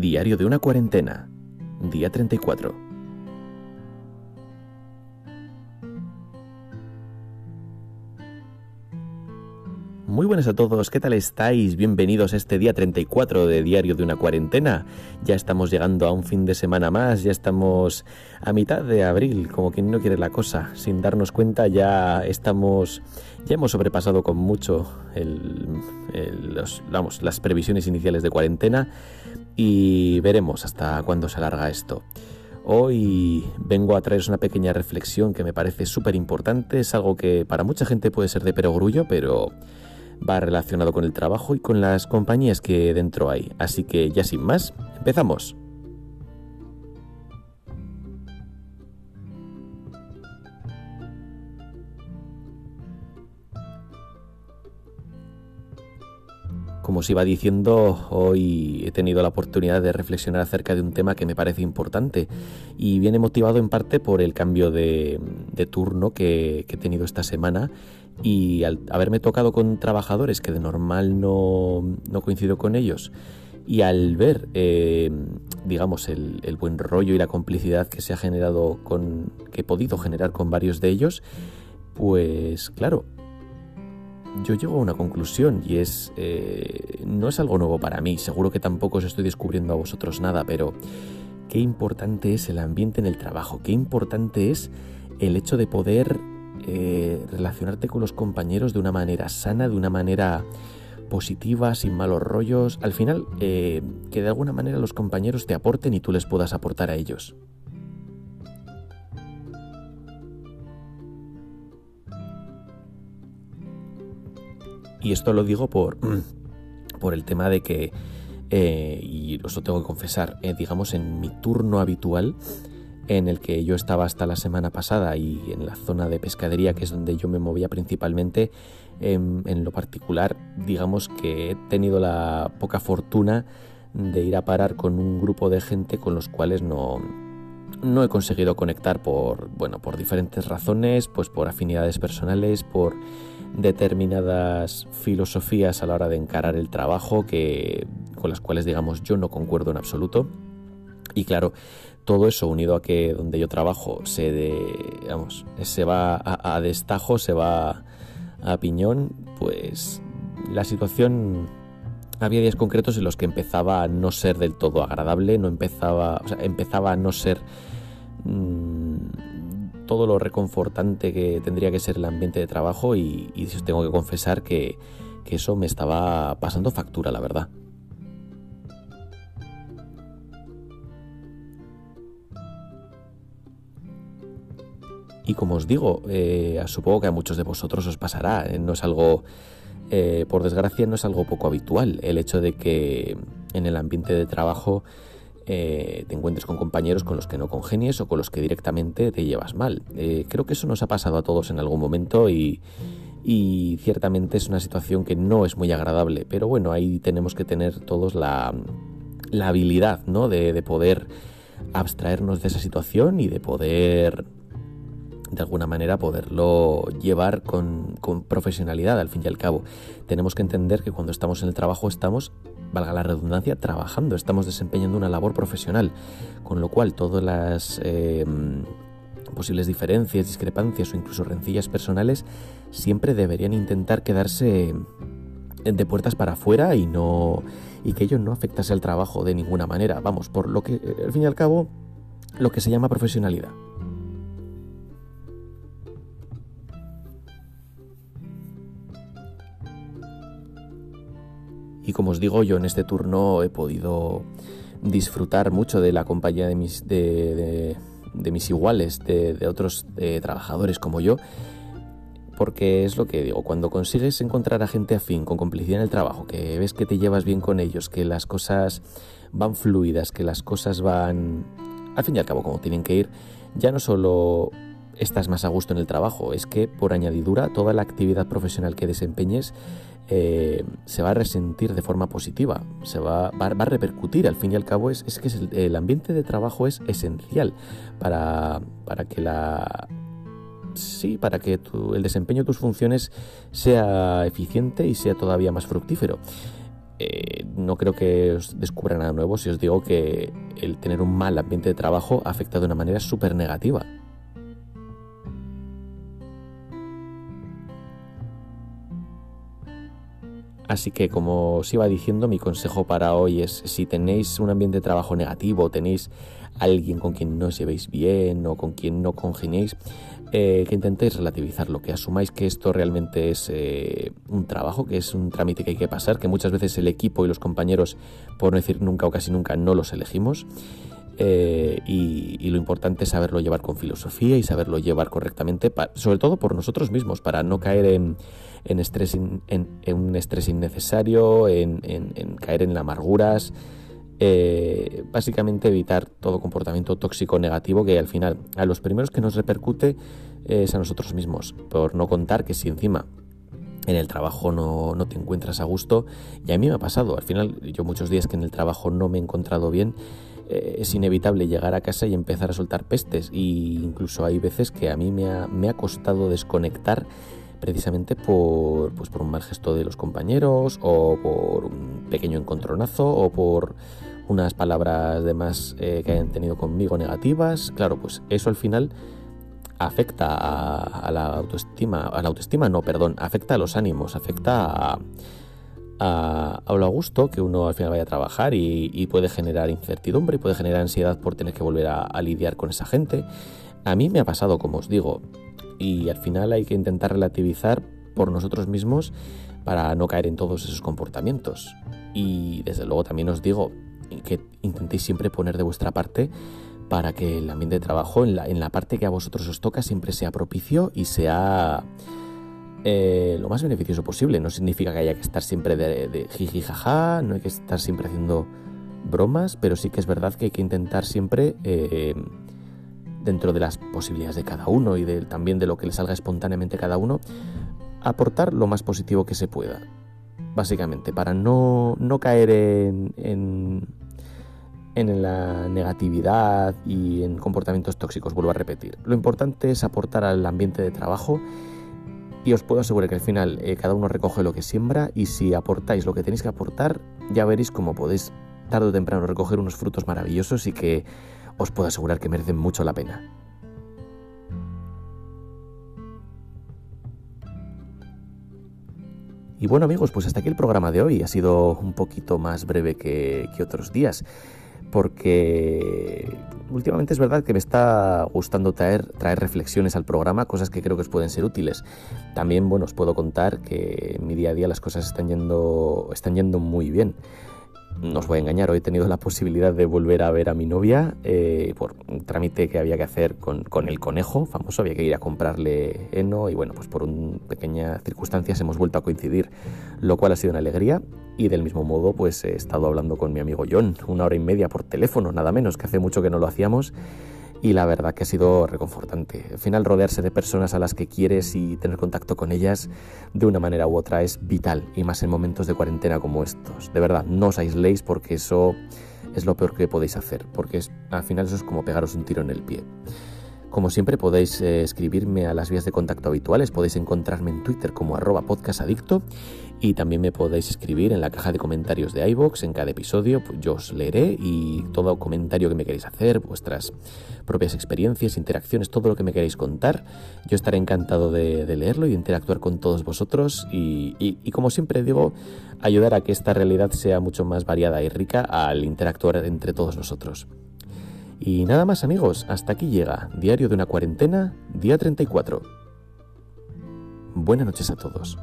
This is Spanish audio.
Diario de una cuarentena. Día 34. Muy buenas a todos, ¿qué tal estáis? Bienvenidos a este día 34 de Diario de una cuarentena. Ya estamos llegando a un fin de semana más, ya estamos a mitad de abril, como quien no quiere la cosa. Sin darnos cuenta ya estamos, ya hemos sobrepasado con mucho las previsiones iniciales de cuarentena y veremos hasta cuándo se alarga esto. Hoy vengo a traeros una pequeña reflexión que me parece súper importante, es algo que para mucha gente puede ser de perogrullo, pero va relacionado con el trabajo y con las compañías que dentro hay. Así que ya sin más, empezamos. Como os iba diciendo, hoy he tenido la oportunidad de reflexionar acerca de un tema que me parece importante y viene motivado en parte por el cambio de, turno que, he tenido esta semana y al haberme tocado con trabajadores que de normal no, coincido con ellos y al ver, eh, digamos, el, el, buen rollo y la complicidad que se ha generado con, que he podido generar con varios de ellos, pues claro, yo llego a una conclusión y es, eh, no es algo nuevo para mí, seguro que tampoco os estoy descubriendo a vosotros nada, pero qué importante es el ambiente en el trabajo, qué importante es el hecho de poder eh, relacionarte con los compañeros de una manera sana, de una manera positiva, sin malos rollos, al final eh, que de alguna manera los compañeros te aporten y tú les puedas aportar a ellos. Y esto lo digo por, por el tema de que, eh, y os lo tengo que confesar, digamos en mi turno habitual, en el que yo estaba hasta la semana pasada y en la zona de pescadería, que es donde yo me movía principalmente, en, en lo particular, digamos que he tenido la poca fortuna de ir a parar con un grupo de gente con los cuales no, no he conseguido conectar por, bueno, por diferentes razones, pues por afinidades personales, por determinadas filosofías a la hora de encarar el trabajo que con las cuales digamos yo no concuerdo en absoluto. Y claro, todo eso unido a que donde yo trabajo se de, se va a, a destajo, se va a piñón, pues la situación había días concretos en los que empezaba a no ser del todo agradable, no empezaba, o sea, empezaba a no ser mm, todo lo reconfortante que tendría que ser el ambiente de trabajo y, tengo que confesar que eso me estaba pasando factura, la verdad. Y como os digo, eh, supongo que a muchos de vosotros os pasará, eh, no es algo eh, por desgracia no es algo poco habitual el hecho de que en el ambiente de trabajo eh, te encuentres con compañeros con los que no congenies o con los que directamente te llevas mal. Creo que eso nos ha pasado a todos en algún momento y, ciertamente es una situación que no es muy agradable, pero bueno, ahí tenemos que tener todos la, habilidad ¿no? de poder abstraernos de esa situación y de poder de alguna manera poderlo llevar con, profesionalidad al fin y al cabo. Tenemos que entender que cuando estamos en el trabajo estamos, valga la redundancia, trabajando, estamos desempeñando una labor profesional, con lo cual todas las eh, posibles diferencias, discrepancias o incluso rencillas personales siempre deberían intentar quedarse de puertas para afuera y no y que ello no afectase al trabajo de ninguna manera. Vamos, por lo que al fin y al cabo lo que se llama profesionalidad. Y como os digo, yo en este turno he podido disfrutar mucho de la compañía de mis, de, mis iguales, de, otros eh, trabajadores como yo, porque es lo que digo, cuando consigues encontrar a gente afín, con complicidad en el trabajo, que ves que te llevas bien con ellos, que las cosas van fluidas, que las cosas van, al fin y al cabo, como tienen que ir, ya no solo estás más a gusto en el trabajo, es que por añadidura toda la actividad profesional que desempeñes eh, se va a resentir de forma positiva, se va, va, a repercutir. Al fin y al cabo es, que el, ambiente de trabajo es esencial para, para que la sí, para que el desempeño de tus funciones sea eficiente y sea todavía más fructífero. eh, no creo que os descubra nada nuevo si os digo que el tener un mal ambiente de trabajo afecta de una manera súper negativa. Así que como os iba diciendo, mi consejo para hoy es si tenéis un ambiente de trabajo negativo, tenéis alguien con quien no os llevéis bien o con quien no congeniéis, eh, que intentéis relativizarlo, que asumáis que esto realmente es eh, un trabajo, que es un trámite que hay que pasar, que muchas veces el equipo y los compañeros, por no decir nunca o casi nunca, no los elegimos. Eh, y, lo importante es saberlo llevar con filosofía y saberlo llevar correctamente, sobre todo por nosotros mismos, para no caer en, estrés en, un estrés innecesario, en, caer en amarguras. Eh, básicamente evitar todo comportamiento tóxico negativo que al final a los primeros que nos repercute es a nosotros mismos, por no contar que si encima en el trabajo no, te encuentras a gusto, y a mí me ha pasado, al final yo muchos días que en el trabajo no me he encontrado bien, eh, es inevitable llegar a casa y empezar a soltar pestes, y incluso hay veces que a mí me ha, me ha costado desconectar precisamente por, pues por un mal gesto de los compañeros o por un pequeño encontronazo o por unas palabras de más eh, que hayan tenido conmigo negativas. Claro, pues eso al final afecta a, la autoestima, a la autoestima no, perdón, afecta a los ánimos, afecta a, a, lo gusto que uno al final vaya a trabajar y, puede generar incertidumbre y puede generar ansiedad por tener que volver a lidiar con esa gente. A mí me ha pasado, como os digo, y al final hay que intentar relativizar por nosotros mismos para no caer en todos esos comportamientos. Y desde luego también os digo que intentéis siempre poner de vuestra parte para que el ambiente de trabajo en la, en la parte que a vosotros os toca siempre sea propicio y sea eh, lo más beneficioso posible. No significa que haya que estar siempre de, jiji jaja, no hay que estar siempre haciendo bromas, pero sí que es verdad que hay que intentar siempre eh, dentro de las posibilidades de cada uno y también de lo que le salga espontáneamente a cada uno, aportar lo más positivo que se pueda. Básicamente, para no, caer en, en, en la negatividad y en comportamientos tóxicos, vuelvo a repetir. Lo importante es aportar al ambiente de trabajo y os puedo asegurar que al final eh, cada uno recoge lo que siembra y si aportáis lo que tenéis que aportar, ya veréis cómo podéis tarde o temprano recoger unos frutos maravillosos y que os puedo asegurar que merecen mucho la pena. Y bueno amigos, pues hasta aquí el programa de hoy. Ha sido un poquito más breve que, otros días, porque últimamente es verdad que me está gustando traer, reflexiones al programa, cosas que creo que os pueden ser útiles. También, bueno, os puedo contar que en mi día a día las cosas están yendo, muy bien no os voy a engañar, hoy he tenido la posibilidad de volver a ver a mi novia eh, por un trámite que había que hacer con, el conejo famoso, había que ir a comprarle heno y bueno, pues por una pequeña circunstancias hemos vuelto a coincidir, lo cual ha sido una alegría y del mismo modo pues he estado hablando con mi amigo John una hora y media por teléfono, nada menos, que hace mucho que no lo hacíamos y la verdad que ha sido reconfortante. Al final rodearse de personas a las que quieres y tener contacto con ellas de una manera u otra es vital y más en momentos de cuarentena como estos. De verdad, no os aisléis porque eso es lo peor que podéis hacer, porque al final eso es como pegaros un tiro en el pie. Como siempre podéis eh, escribirme a las vías de contacto habituales, podéis encontrarme en Twitter como arroba podcastadicto y también me podéis escribir en la caja de comentarios de iVoox. En cada episodio, pues yo os leeré y todo comentario que me queréis hacer, vuestras propias experiencias, interacciones, todo lo que me queréis contar, yo estaré encantado de, leerlo y de interactuar con todos vosotros. Y, y como siempre digo, ayudar a que esta realidad sea mucho más variada y rica al interactuar entre todos nosotros. Y nada más amigos, hasta aquí llega Diario de una cuarentena, día 34. Buenas noches a todos.